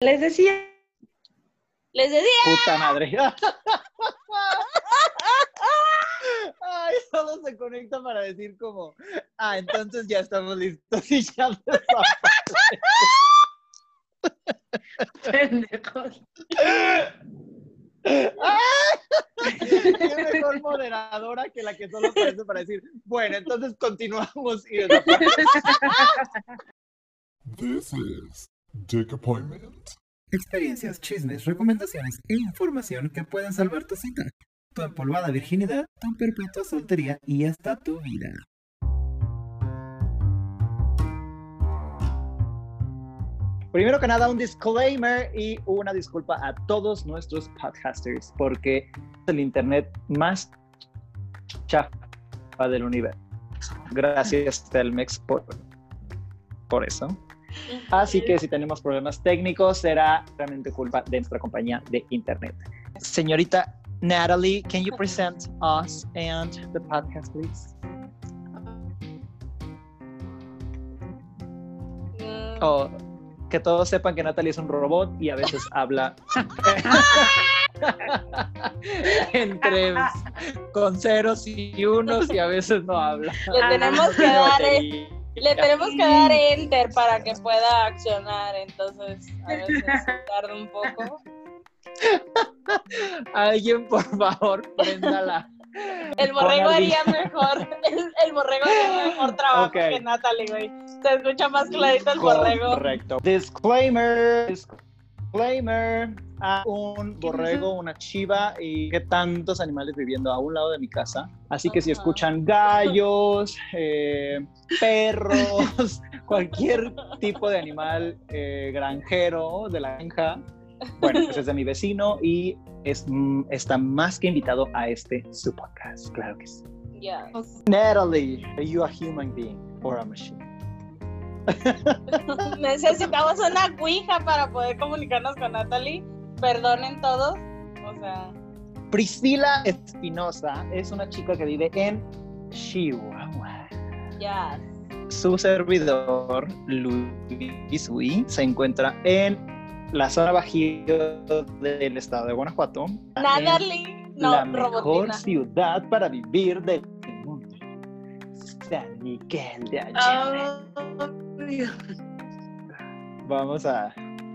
Les decía. Les decía. Puta madre. Ay, solo se conecta para decir como, ah, entonces ya estamos listos y ya Pendejos. Qué mejor moderadora que la que solo aparece para decir, bueno, entonces continuamos y desaparece. This is Dick Appointment. Experiencias, chismes, recomendaciones e información que pueden salvar tu cita, tu empolvada virginidad, tu perpetua soltería y hasta tu vida. Primero que nada, un disclaimer y una disculpa a todos nuestros podcasters, porque es el internet más chafa del universo. Gracias, Telmex, por, por eso. Así que si tenemos problemas técnicos, será realmente culpa de nuestra compañía de internet. Señorita Natalie, can you present us and the podcast, please? Mm, Oh, que todos sepan que Natalie es un robot y a veces habla entre con ceros y unos y a veces no habla. Le tenemos que dar, eh, le tenemos que dar enter para que pueda accionar, entonces a veces tarda un poco. Alguien, por favor, préndala. El borrego haría mejor, el, el borrego haría mejor trabajo que Natalie, güey. Se escucha más clarito el borrego. Correcto. Disclaimer. Disclaimer. A un borrego, una chiva y qué tantos animales viviendo a un lado de mi casa. Así que si escuchan gallos, eh, perros, cualquier tipo de animal eh, granjero de la granja, bueno, pues es de mi vecino y es, mm, está más que invitado a este su podcast. Claro que sí. Ya. Natalie, are you a human being or a machine? Necesitamos una cuija para poder comunicarnos con Natalie. Perdonen todos. O sea, Priscila Espinosa es una chica que vive en Chihuahua. ya. Su servidor, Luis Ui, se encuentra en la zona bajío del estado de Guanajuato. en Natalie, la no, mejor ciudad para vivir del mundo. San Miguel de Allende. Vamos a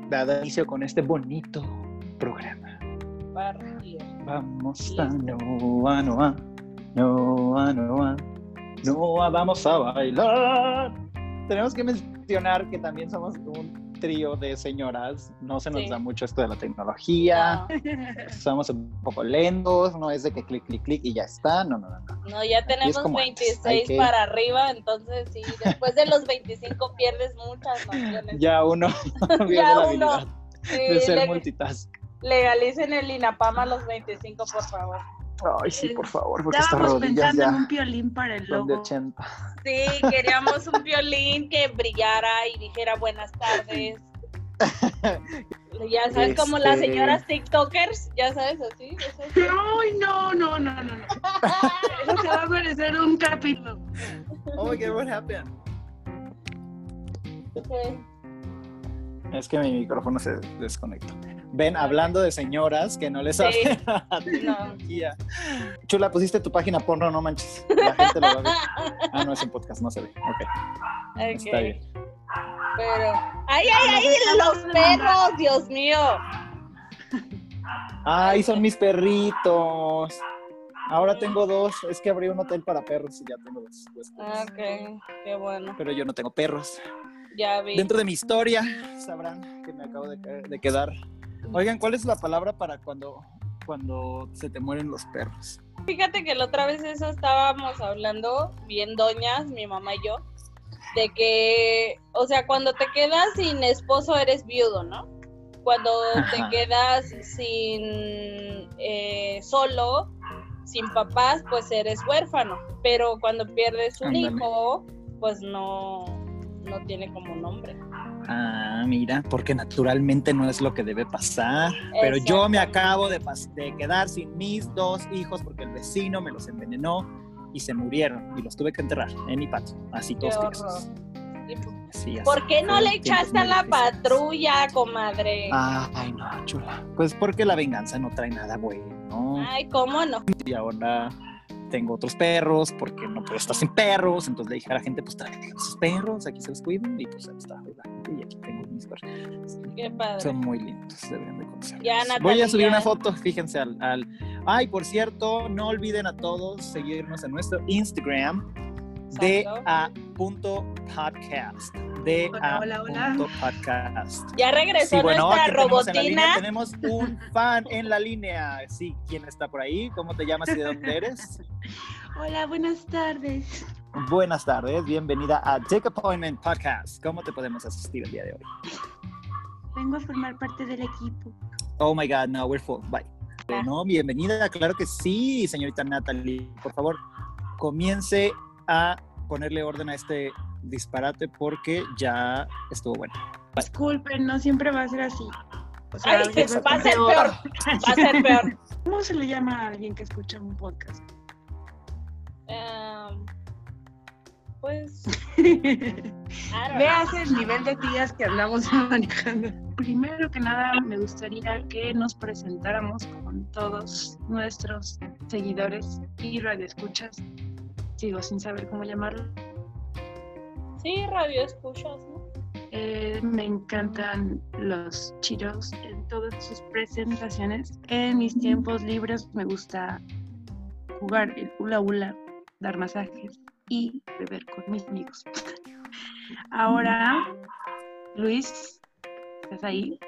dar inicio con este bonito programa. Barrio. Vamos a Noa, Noa, Noa, Noa, Noa, vamos a bailar. Tenemos que mencionar que también somos un trío de señoras. No se nos Sí. da mucho esto de la tecnología. No, Somos un poco lentos. No es de que clic, clic, clic y ya está. No, no, no. no. no, ya tenemos como antes, 26 hay que- para arriba, entonces sí, después de los 25 pierdes muchas nociones. Ya uno Ya la uno. Sí, de ser le- multitask. Legalicen el INAPAM a los 25, por favor. Ay, sí, por favor, porque estas Estábamos rodillas pensando en un piolín para el son de logo. 80. Sí, queríamos un violín que brillara y dijera buenas tardes. Ya sabes, como las Este- señoras TikTokers, ya sabes, así. Ay, no, no, no, no, no. Eso se va a merecer un capítulo. Oh my god, what happened? Sí. Es que mi micrófono se desconectó. Ven, hablando de señoras que no les Sí. saben la tecnología. Chula, pusiste tu página porno, no manches. La gente lo va a ver. Ah, no, es un podcast, no se ve. Ok, está bien. Pero. ¡Ay, ay, ay! ¡Los perros! ¡Dios mío! Ay, son mis perritos. Ahora tengo dos. Es que abrí un hotel para perros y ya tengo dos. huéspedes. Ok, qué bueno. Pero yo no tengo perros. Ya vi. Dentro de mi historia sabrán que me acabo de, de quedar. Oigan, ¿cuál es la palabra para cuando, cuando se te mueren los perros? Fíjate que la otra vez eso estábamos hablando, bien doñas, mi mamá y yo, de que, o sea, cuando te quedas sin esposo eres viudo, ¿no? Cuando te Ajá. quedas sin eh, solo, sin papás, pues eres huérfano. Pero cuando pierdes un Ándale. hijo, pues no, no tiene como nombre. Ah, mira, porque naturalmente no es lo que debe pasar. Pero yo me acabo de, de quedar sin mis dos hijos porque el vecino me los envenenó y se murieron y los tuve que enterrar en mi patio, así todos tiesos. Sí, ¿Por qué no le echaste a la patrulla, comadre? Ay, no, chula. Pues porque la venganza no trae nada bueno. Ay, ¿cómo no? Y ahora tengo otros perros porque no puedo estar sin perros. Entonces le dije a la gente, pues traigan sus perros, aquí se los cuido. Y pues ahí está gente y aquí tengo mis. Qué padre. Son muy lindos, deberían de conocerlos. Ya, Voy a subir una foto, fíjense al, al- Ay, por cierto, no olviden a todos seguirnos en nuestro Instagram Exacto. da.podcast. Da Hola, hola, hola. punto podcast. Ya regresó Sí, bueno, nuestra aquí tenemos robotina. tenemos un fan en la línea. Sí, ¿quién está por ahí? ¿Cómo te llamas y de dónde eres? Hola, buenas tardes. Buenas tardes, bienvenida a Take Appointment Podcast. ¿Cómo te podemos asistir el día de hoy? Vengo a formar parte del equipo. Oh my God, no, we're full. Bye. No, bienvenida, claro que sí, señorita Natalie. Por favor, comience a ponerle orden a este disparate porque ya estuvo bueno. Disculpen, no siempre va a ser así. O sea, Ay, va a ser peor. Va a ser peor. ¿Cómo se le llama a alguien que escucha un podcast? Pues. Veas el nivel de tías que andamos manejando. Primero que nada, me gustaría que nos presentáramos con todos nuestros seguidores y radioescuchas. Sigo sin saber cómo llamarlo. Sí, radio escuchas, ¿no? Eh, me encantan los chiros en todas sus presentaciones. En mis tiempos libres me gusta jugar el hula hula, dar masajes y beber con mis amigos. Ahora, Luis, ¿estás ahí?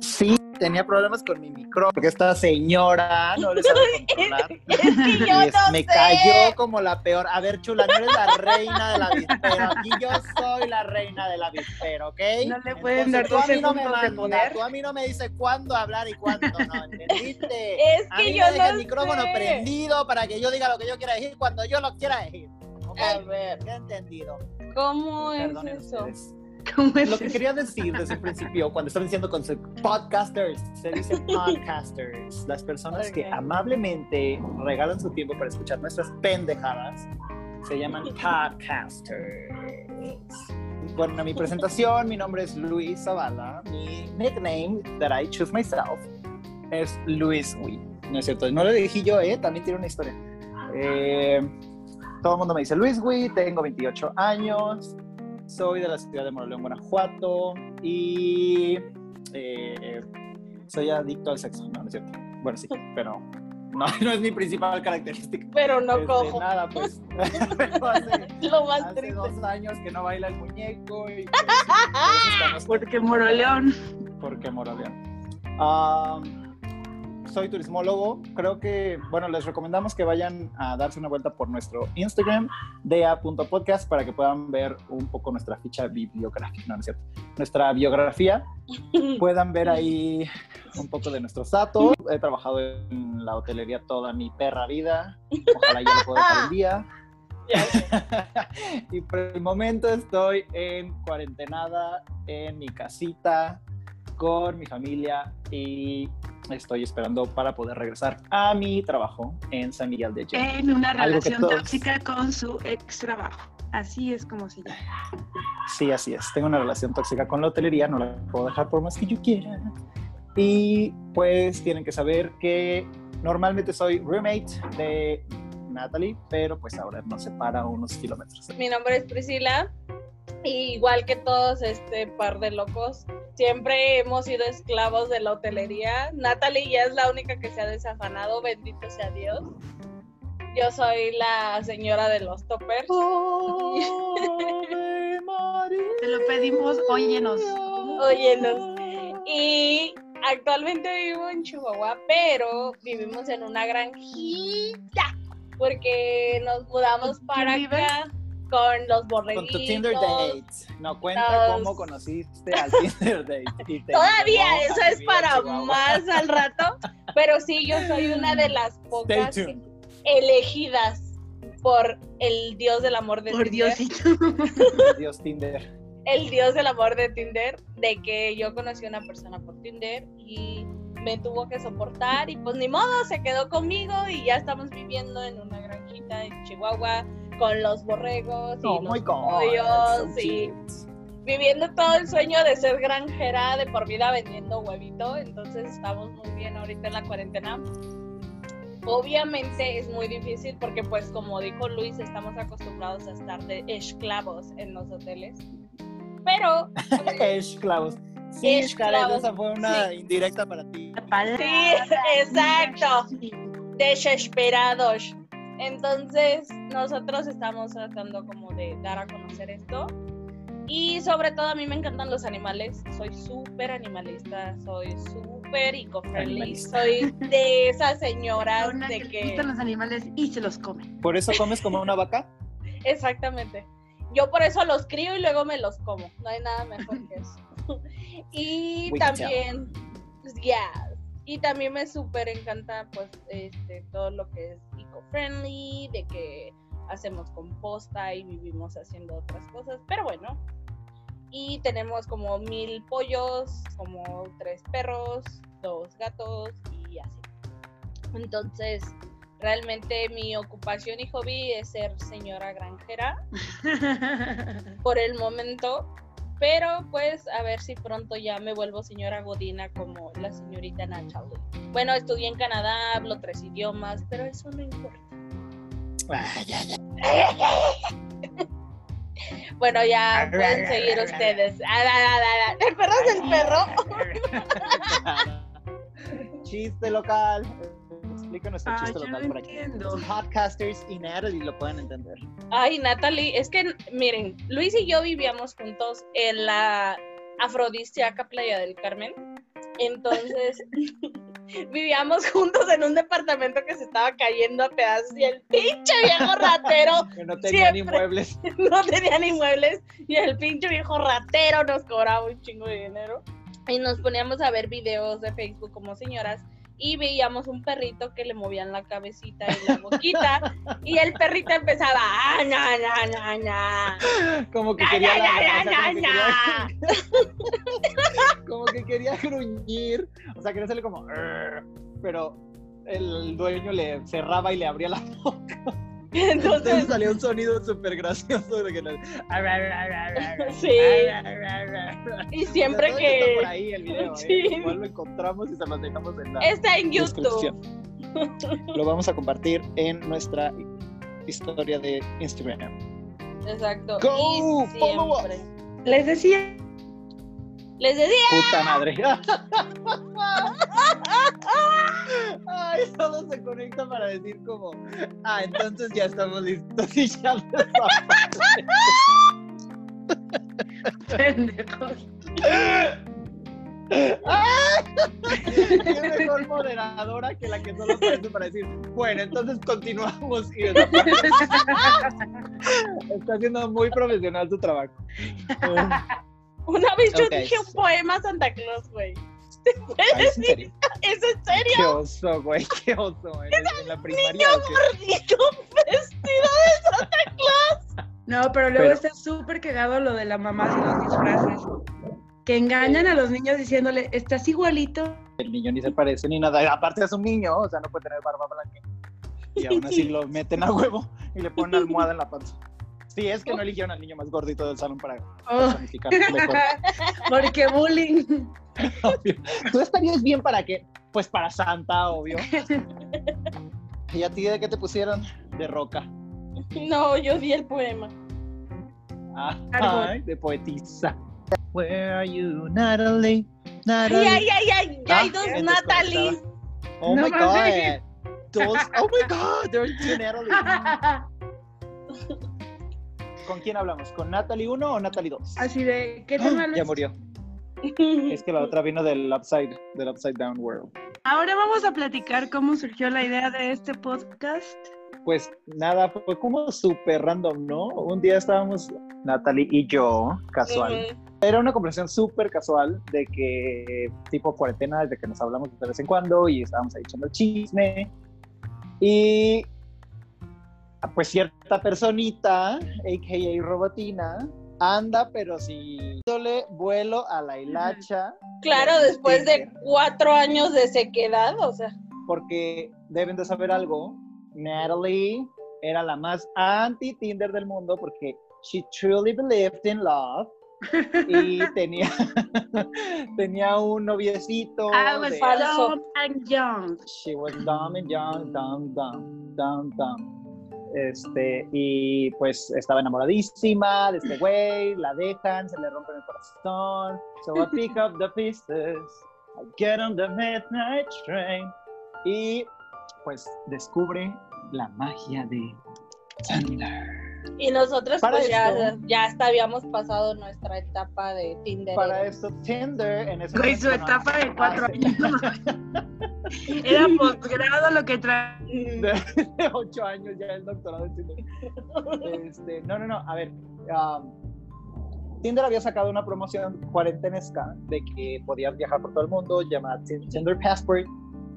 Sí, tenía problemas con mi micrófono porque esta señora no le sabe controlar. Es que yo Y es- no me sé. cayó como la peor. A ver, chula, no eres la reina de la vispera. Aquí yo soy la reina de la vispera, ¿ok? No le pueden dar tú dos a mí no me de poder. Tú a mí no me dices cuándo hablar y cuándo no, ¿entendiste? Es a que mí yo me deja no el micrófono sé. prendido para que yo diga lo que yo quiera decir cuando yo lo quiera decir. A ver, ¿Qué entendido? ¿cómo es eso? ustedes. ¿Cómo es Lo que eso? quería decir desde el principio, cuando estaba diciendo con podcasters, se dice podcasters, las personas que Ok. amablemente regalan su tiempo para escuchar nuestras pendejadas, se llaman podcasters. Bueno, mi presentación, mi nombre es Luis Zavala, mi nickname that I choose myself es Luis Wee. No es cierto, no lo dije yo, ¿eh? También tiene una historia. Eh, todo el mundo me dice Luis Wee, tengo 28 años, soy de la ciudad de Moroleón, Guanajuato y eh, soy adicto al sexo. No, no es cierto. Bueno, sí, pero no, no es mi principal característica. Pero no Este, cojo. Nada, pues. hace, Lo más hace triste. dos años que no baila el muñeco y pues, Porque Moroleón. porque Moroleón. Am, soy turismólogo. Creo que, bueno, les recomendamos que vayan a darse una vuelta por nuestro Instagram, dea.podcast, para que puedan ver un poco nuestra ficha bibliográfica. No, no es cierto. Nuestra biografía. Puedan ver ahí un poco de nuestros datos. He trabajado en la hotelería toda mi perra vida. Ojalá ya lo pueda dejar un día. y por el momento estoy en cuarentenada en mi casita con mi familia y estoy esperando para poder regresar a mi trabajo en San Miguel de Allende. En una relación todos- tóxica con su ex trabajo. Así es como se llama. Sí, así es. Tengo una relación tóxica con la hotelería, no la puedo dejar por más que yo quiera. Y pues tienen que saber que normalmente soy roommate de Natalie, pero pues ahora nos separa unos kilómetros. Mi nombre es Priscila. Y igual que todos este par de locos, siempre hemos sido esclavos de la hotelería. Natalie ya es la única que se ha desafanado, bendito sea Dios. Yo soy la señora de los toppers. Te lo pedimos, óyenos. Óyenos. Y actualmente vivo en Chihuahua, pero vivimos en una granjita porque nos mudamos ¿Con quién para acá con los Con borreguitos. tu Tinder date. No cuenta Los- cómo conociste al Tinder date. Todavía eso es para más al rato, pero sí yo soy una de las pocas elegidas por el dios del amor de Por Tinder. Diosito. Dios Tinder. el dios del amor de Tinder, de que yo conocí a una persona por Tinder y me tuvo que soportar y pues ni modo, se quedó conmigo y ya estamos viviendo en una granjita en Chihuahua con los borregos y Oh los pollos so y viviendo todo el sueño de ser granjera de por vida vendiendo huevito. Entonces estamos muy bien ahorita en la cuarentena. Obviamente es muy difícil porque pues como dijo Luis, estamos acostumbrados a estar de esclavos en los hoteles. Pero eh, Esclavos. Sí, Esclavos. Esa fue una Sí. indirecta para ti. Sí, exacto. Desesperados. Entonces, nosotros estamos tratando como de dar a conocer esto. Y sobre todo a mí me encantan los animales. Soy súper animalista, soy súper eco-friendly. Soy de esas señoras Una de que le gustan los animales y se los come. ¿Por eso comes como una vaca? Exactamente. Yo por eso los crío y luego me los como. No hay nada mejor que eso. y We también, pues, yeah. Y también me súper encanta, pues, este, todo lo que es eco-friendly, de que hacemos composta y vivimos haciendo otras cosas. Pero bueno. Y tenemos como mil pollos, como tres perros, dos gatos y así. Entonces, realmente mi ocupación y hobby es ser señora granjera por el momento. Pero pues a ver si pronto ya me vuelvo señora Godina como la señorita Natalie. Bueno, estudié en Canadá, hablo tres idiomas, pero eso no importa. Bueno, ya pueden seguir ustedes. ¿El perro es el perro? Chiste local. Explica nuestro Ah, chiste local no entiendo. Los Podcasters y Natalie lo pueden entender. Ay, Natalie, es que miren, Luis y yo vivíamos juntos en la afrodisíaca Playa del Carmen. Entonces, vivíamos juntos en un departamento que se estaba cayendo a pedazos y el pinche viejo ratero Que no tenían ni muebles. no tenía ni muebles y el pinche viejo ratero nos cobraba un chingo de dinero. Y nos poníamos a ver videos de Facebook como señoras y veíamos un perrito que le movían la cabecita y la boquita y el perrito empezaba "Ah, na, na, na, na". Como que Na, quería na, la- na, o sea, como que quería- como que quería gruñir, o sea, quería hacerle como pero el dueño le cerraba y le abría la boca. Entonces Entonces, salía un sonido súper gracioso de que le- sí. Y siempre Todavía está por que ahí el video, ¿eh? Sí. Igual lo encontramos y se los dejamos en la está en YouTube. Lo vamos a compartir en nuestra historia de Instagram. Exacto. Go, y follow siempre. Les decía, Les decía, Puta madre. Ay, todo se conecta para decir como, ah, entonces ya estamos listos y ya pendejos. Qué mejor moderadora que la que solo aparece para decir, bueno, entonces continuamos. Y está haciendo muy profesional su trabajo. Una vez yo dije un poema a Santa Claus, güey. ¿Te puedes Ay, ¿es en decir? serio? ¿Es en serio? Qué oso, güey, qué oso. En la primaria. Niño gordito vestido de Santa Claus. No, pero luego Pero- está súper cagado lo de la mamá y los disfraces. Que engañan a los niños diciéndole, estás igualito. El niño ni se parece ni nada. Aparte es un niño, o sea, no puede tener barba blanca. Y aún así lo meten a huevo y le ponen almohada en la panza. Sí, es que no eligieron al niño más gordito del salón para Oh, porque bullying. Obvio. Tú estarías bien para qué? Pues para Santa, obvio. ¿Y a ti de qué te pusieron? De roca. No, yo di el poema. Ah, ay, de poetisa. Where are you, Natalie? Ay, Natalie. ay, ay, ay, ya hay Ah, dos Natalie. Oh No my god. Dos, oh my god, there are two Natalie. ¿Con quién hablamos? ¿Con Natalie 1 o Natalie 2? Así de, ¿qué tal Ah, Ya murió. Es que la otra vino del Upside, del Upside Down World. Ahora vamos a platicar cómo surgió la idea de este podcast. Pues nada, fue como súper random, ¿no? Un día estábamos, Natalie y yo, casual. Era una conversación súper casual de que, tipo cuarentena, desde que nos hablamos de vez en cuando y estábamos ahí echando el chisme. Y pues cierta personita, a.k.a. Robotina, anda, pero si dándole vuelo a la hilacha. Claro, después de cuatro años de sequedad, o sea. Porque deben de saber algo. Natalie era la más anti-Tinder del mundo porque she truly believed in love y tenía, tenía un noviecito. I was de- dumb and young. She was dumb and young, dumb, dumb, dumb, dumb. Este, y pues estaba enamoradísima de este güey, la dejan, se le rompen el corazón. So I pick up the pieces, I get on the midnight train. Y pues descubre la magia de Tinder. Y nosotros Para pues ya, esto- ya hasta habíamos pasado nuestra etapa de Tinder. Para esto, Tinder en ese Güey, su etapa de cuatro años. Era posgrado lo que trae. De, de ocho años ya el doctorado en Tinder. Este, no, no, no, a ver. um, Tinder había sacado una promoción cuarentenesca de que podías viajar por todo el mundo, llamada Tin- Tinder Passport,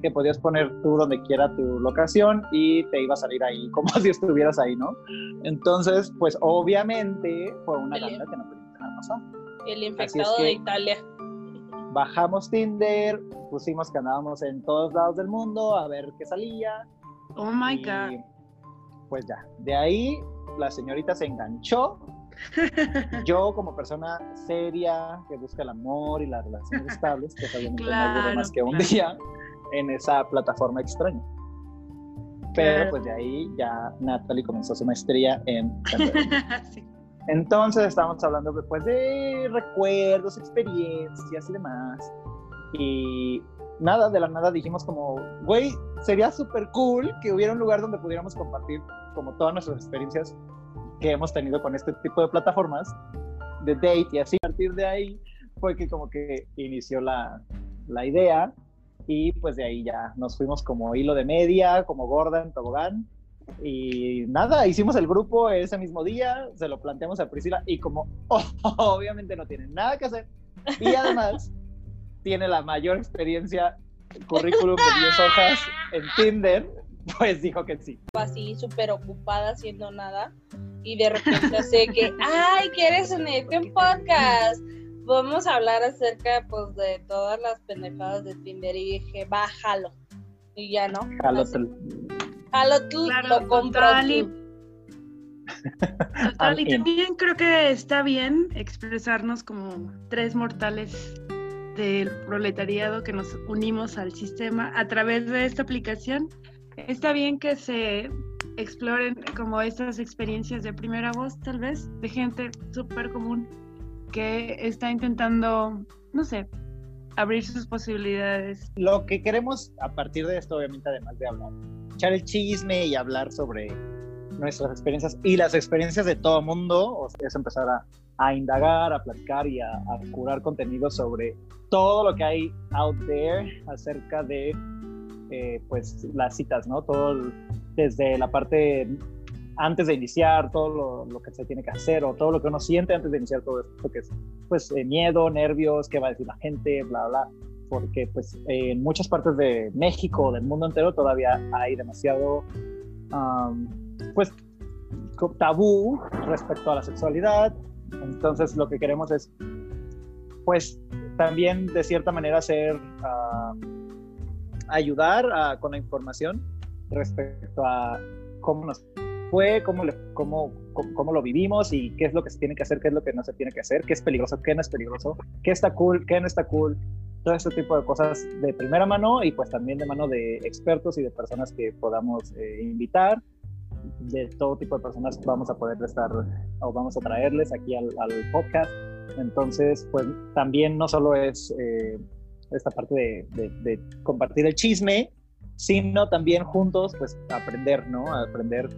que podías poner tú donde quiera tu locación y te iba a salir ahí como si estuvieras ahí, ¿no? Entonces, pues obviamente fue una Bien. ganga que no podíamos dejar pasar. El infectado que- de Italia. Bajamos Tinder, pusimos que andábamos en todos lados del mundo a ver qué salía. Oh my Y, God. Pues ya, de ahí la señorita se enganchó. Yo como persona seria que busca el amor y las relaciones estables, pues obviamente no Claro, duro más que un claro. día en esa plataforma extraña. Pero Claro. pues de ahí ya Natalie comenzó su maestría en. Sí. Entonces estábamos hablando pues, de recuerdos, experiencias y demás. Y nada, de la nada dijimos como, güey, sería súper cool que hubiera un lugar donde pudiéramos compartir como todas nuestras experiencias que hemos tenido con este tipo de plataformas de date y así. A partir de ahí fue que como que inició la, la idea y pues de ahí ya nos fuimos como hilo de media, como gorda en tobogán. Y nada, hicimos el grupo ese mismo día, se lo planteamos a Priscila y como obviamente no tiene nada que hacer y además tiene la mayor experiencia, currículum de 10 hojas en Tinder, pues dijo que sí. así súper ocupada haciendo nada y de repente así que, ay, ¿quieres unirte a un podcast? Vamos a hablar acerca pues de todas las pendejadas de Tinder y dije, bájalo. Y ya no. Jalo, te- Jalo tú, Claro, lo compro total, y- tú. Total, también creo que está bien expresarnos como tres mortales del proletariado que nos unimos al sistema a través de esta aplicación. Está bien que se exploren como estas experiencias de primera voz, tal vez, de gente súper común que está intentando, no sé, abrir sus posibilidades. Lo que queremos a partir de esto, obviamente, además de hablar, echar el chisme y hablar sobre nuestras experiencias y las experiencias de todo mundo, es empezar a, indagar, a platicar y a, a curar contenido sobre todo lo que hay out there acerca de eh, pues las citas, ¿no? Todo desde la parte antes de iniciar, todo lo, que se tiene que hacer o todo lo que uno siente antes de iniciar todo esto, que es pues eh, miedo, nervios, qué va a decir la gente, bla, bla, porque pues en muchas partes de México, del mundo entero, todavía hay demasiado, um, pues, tabú respecto a la sexualidad. Entonces lo que queremos es, pues, también de cierta manera hacer, ah, ayudar a- con la información respecto a cómo nos fue, cómo, le- cómo, cómo, cómo lo vivimos y qué es lo que se tiene que hacer, qué es lo que no se tiene que hacer, qué es peligroso, qué no es peligroso, qué está cool, qué no está cool, todo este tipo de cosas de primera mano y pues también de mano de expertos y de personas que podamos eh, invitar. De todo tipo de personas vamos a poder estar o vamos a traerles aquí al, al podcast. Entonces, pues también no solo es eh, esta parte de, de- de compartir el chisme, sino también juntos, pues aprender, ¿no? Aprender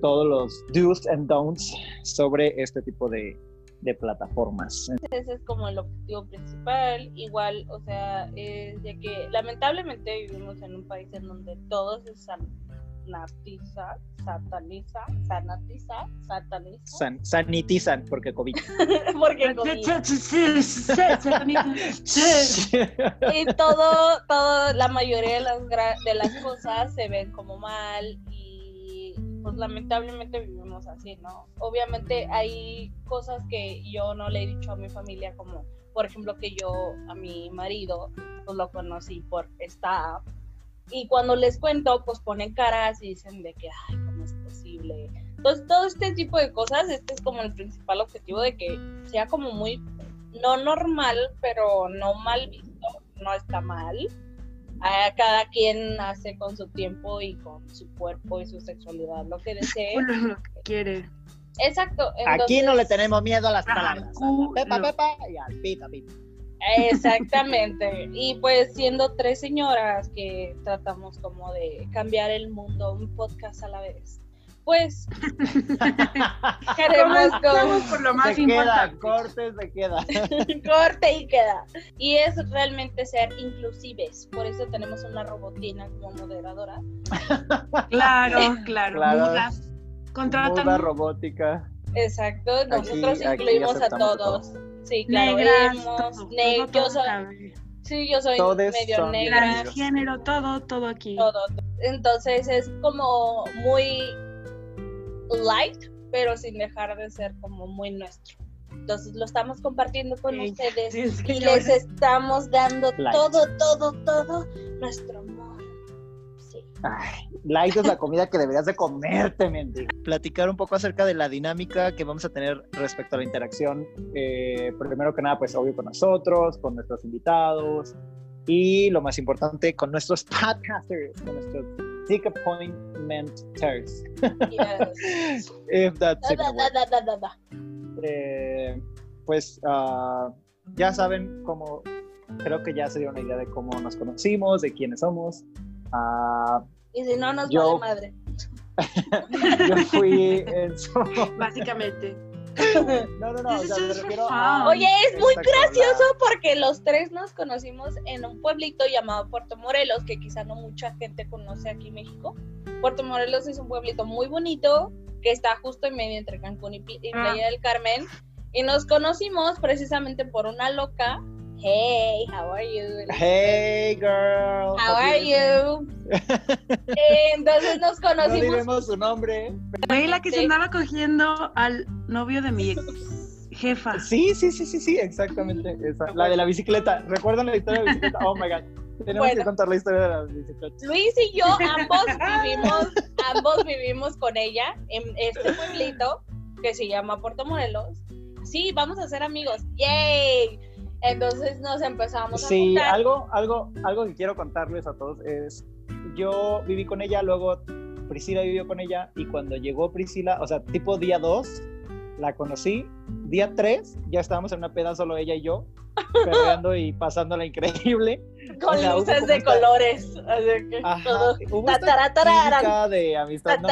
todos los do's and don'ts sobre este tipo de, de plataformas. Ese es como el objetivo principal. Igual, o sea, es de que lamentablemente vivimos en un país en donde todo se sanatiza, sataniza, sanatiza, sataniza. San- sanitizan, porque COVID. Porque COVID. y todo, todo, la mayoría de las, de las cosas se ven como mal y pues lamentablemente vivimos así, ¿no? Obviamente hay cosas que yo no le he dicho a mi familia como, por ejemplo, que yo a mi marido pues lo conocí por esta app y cuando les cuento pues ponen caras y dicen de que, ay, ¿cómo es accesible. Entonces, todo este tipo de cosas, este es como el principal objetivo de que sea como muy, no normal, pero no mal visto, no está mal. A cada quien hace con su tiempo y con su cuerpo y su sexualidad lo que desee. Lo que quiere. Exacto. Aquí no le tenemos miedo a las Al palabras. culo. Pepa, pepa y al pita, pita. Exactamente. Y pues siendo tres señoras que tratamos como de cambiar el mundo un podcast a la vez, pues queremos con por lo más se queda, importante. cortes, se queda. corte y queda. Y es realmente ser inclusives. Por eso tenemos una robotina como moderadora. Claro, claro. Claro. Mudas. Contratan Muda robótica. Exacto. Nosotros aquí incluimos a todos. Sí, claro. negras, todo, ne- todo, yo todo soy, sí, yo soy Todes medio negra. Transgénero, todo, todo aquí. todo. Entonces es como muy light, pero sin dejar de ser como muy nuestro. Entonces lo estamos compartiendo con Sí, ustedes sí, y señora. les estamos dando Light. todo, todo, todo nuestro amor. Sí. Ay, light es la comida que deberías de comerte, mendigo. Platicar un poco acerca de la dinámica que vamos a tener respecto a la interacción. eh, primero que nada, pues obvio con nosotros, con nuestros invitados y lo más importante, con nuestros podcasters, con nuestros dick appointmenters. Yes. If that's Da, da, da, da, da, da. Eh, pues ah, ya saben cómo, creo que ya se dio una idea de cómo nos conocimos, de quiénes somos. Ah, Y si no, nos Yo- vale madre. yo fui en su... Básicamente. No, no, no, o This sea, me is refiero for a... fun. Oye, es muy gracioso porque los tres nos conocimos en un pueblito llamado Puerto Morelos, que quizá no mucha gente conoce aquí en México. Puerto Morelos es un pueblito muy bonito que está justo en medio entre Cancún y Ah. Playa del Carmen. Y nos conocimos precisamente por una loca. Hey, how are you? Hey, girl. How are you? Entonces nos No conocimos. diremos su nombre. Fue la que se andaba cogiendo al novio de mi ex jefa. Sí, sí, sí, sí, sí, exactamente. esa, La de la bicicleta. ¿Recuerdan la historia de la bicicleta? Oh my god. Tenemos Bueno. que contar la historia de la bicicleta. Luis y yo ambos vivimos, ambos vivimos con ella en este pueblito que se llama Puerto Morelos. Sí, vamos a ser amigos. ¡Yay! Entonces nos empezamos a Sí, juntar. algo, algo, algo que quiero contarles a todos es, yo viví con ella, luego Priscila vivió con ella y cuando llegó Priscila, o sea, tipo día 2, la conocí, día 3 ya estábamos en una peda solo ella y yo, perreando y pasándola increíble. con o sea, hubo luces de colores. Así que Ajá, todo. hubo esta Tataratarara. química de amistad. No,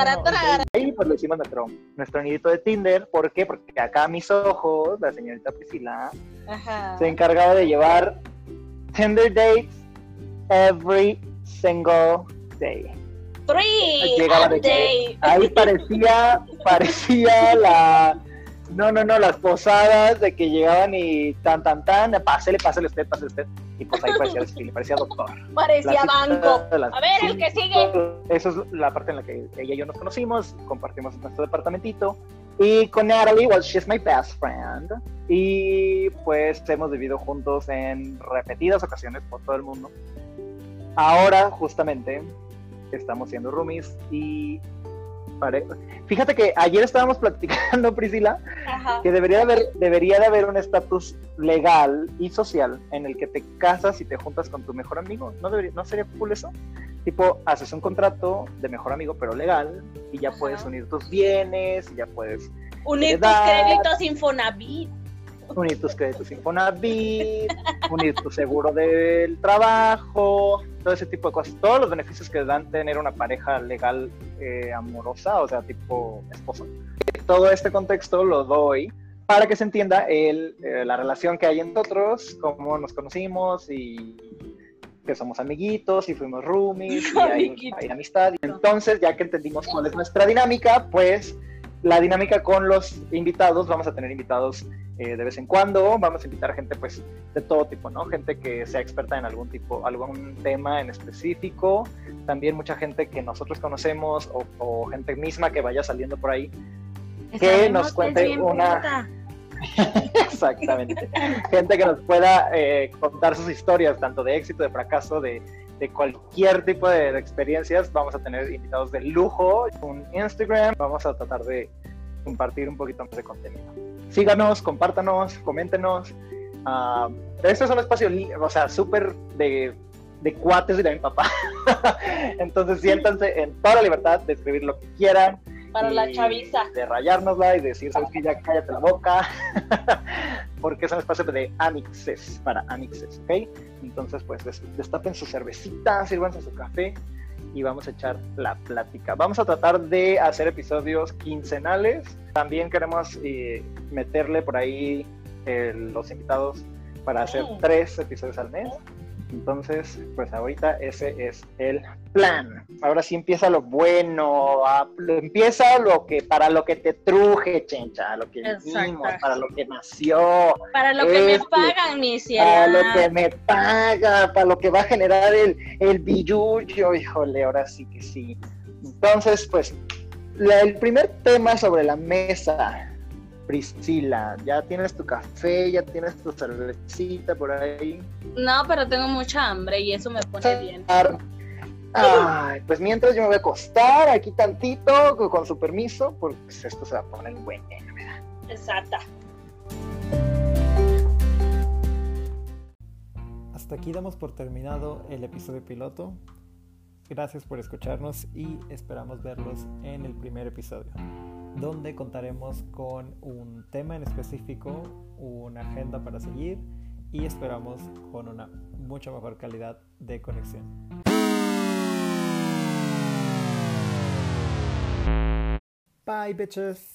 pues lo hicimos nuestro, nuestro nidito de Tinder, ¿por qué? Porque acá a mis ojos, la señorita Priscila Ajá. se encargaba de llevar Tinder dates every single day. Three Llegaba de day. Ahí parecía, parecía la, no, no, no, las posadas de que llegaban y tan, tan, tan, pásele, pásele usted, pásele usted. Y pues ahí parecía, le parecía doctor. Parecía banco. las A ver, el que sigue. Esa es la parte en la que ella y yo nos conocimos, compartimos nuestro departamentito. Y con Natalie, well, she's my best friend. Y pues hemos vivido juntos en repetidas ocasiones por todo el mundo. Ahora, justamente, estamos siendo roomies y... pare- Fíjate que ayer estábamos platicando, Priscila, Ajá. que debería de haber, debería de haber un estatus legal y social en el que te casas y te juntas con tu mejor amigo. ¿No, debería, ¿no sería cool eso? Tipo, haces un contrato de mejor amigo, pero legal, y ya Ajá. puedes unir tus bienes, y ya puedes Unir tus créditos Infonavit. Unir tus créditos Infonavit, unir tu seguro del trabajo, todo ese tipo de cosas. Todos los beneficios que dan tener una pareja legal eh, amorosa, o sea, tipo esposo. Todo este contexto lo doy para que se entienda el, eh, la relación que hay entre nosotros, cómo nos conocimos y que somos amiguitos y fuimos roomies y hay, hay amistad. Entonces, ya que entendimos cuál es nuestra dinámica, pues la dinámica con los invitados, vamos a tener invitados eh, de vez en cuando, vamos a invitar gente pues de todo tipo, ¿no? Gente que sea experta en algún tipo, algún tema en específico, también mucha gente que nosotros conocemos o, o gente misma que vaya saliendo por ahí, que nos cuente una... Exactamente. Gente que nos pueda eh, contar sus historias, tanto de éxito, de fracaso, de de cualquier tipo de, de experiencias. Vamos a tener invitados de lujo, un Instagram. Vamos a tratar de compartir un poquito más de contenido. Síganos, compártanos, coméntenos. Ah, este es un espacio, o sea, súper de, de cuates y de mi papá. Entonces siéntanse en toda la libertad de escribir lo que quieran. Para la chaviza. De rayárnosla y decir, sabes que ya cállate la boca. Porque es un espacio de amixes, para amixes, ¿ok? Entonces, pues des- destapen su cervecita, sírvanse su café y vamos a echar la plática. Vamos a tratar de hacer episodios quincenales. También queremos eh, meterle por ahí eh, los invitados para hacer tres episodios al mes. Entonces, pues ahorita ese es el plan. Ahora sí empieza lo bueno, a- lo- empieza lo que para lo que te truje, chencha, lo que vivimos, para lo que nació, Para lo que me Este, pagan, mi para lo que me paga, para lo que va a generar el, el billullo, híjole, ahora sí que sí. Entonces, pues, la- el primer tema sobre la mesa, Priscila, ya tienes tu café, ya tienes tu cervecita por ahí. No, pero tengo mucha hambre y eso me pone bien. Ay, pues mientras yo me voy a acostar aquí tantito, con, con su permiso, porque pues, esto se va a poner bueno. Exacta. Hasta aquí damos por terminado el episodio piloto. Gracias por escucharnos y esperamos verlos en el primer episodio, donde contaremos con un tema en específico, una agenda para seguir y esperamos con una mucha mejor calidad de conexión. Bye bitches.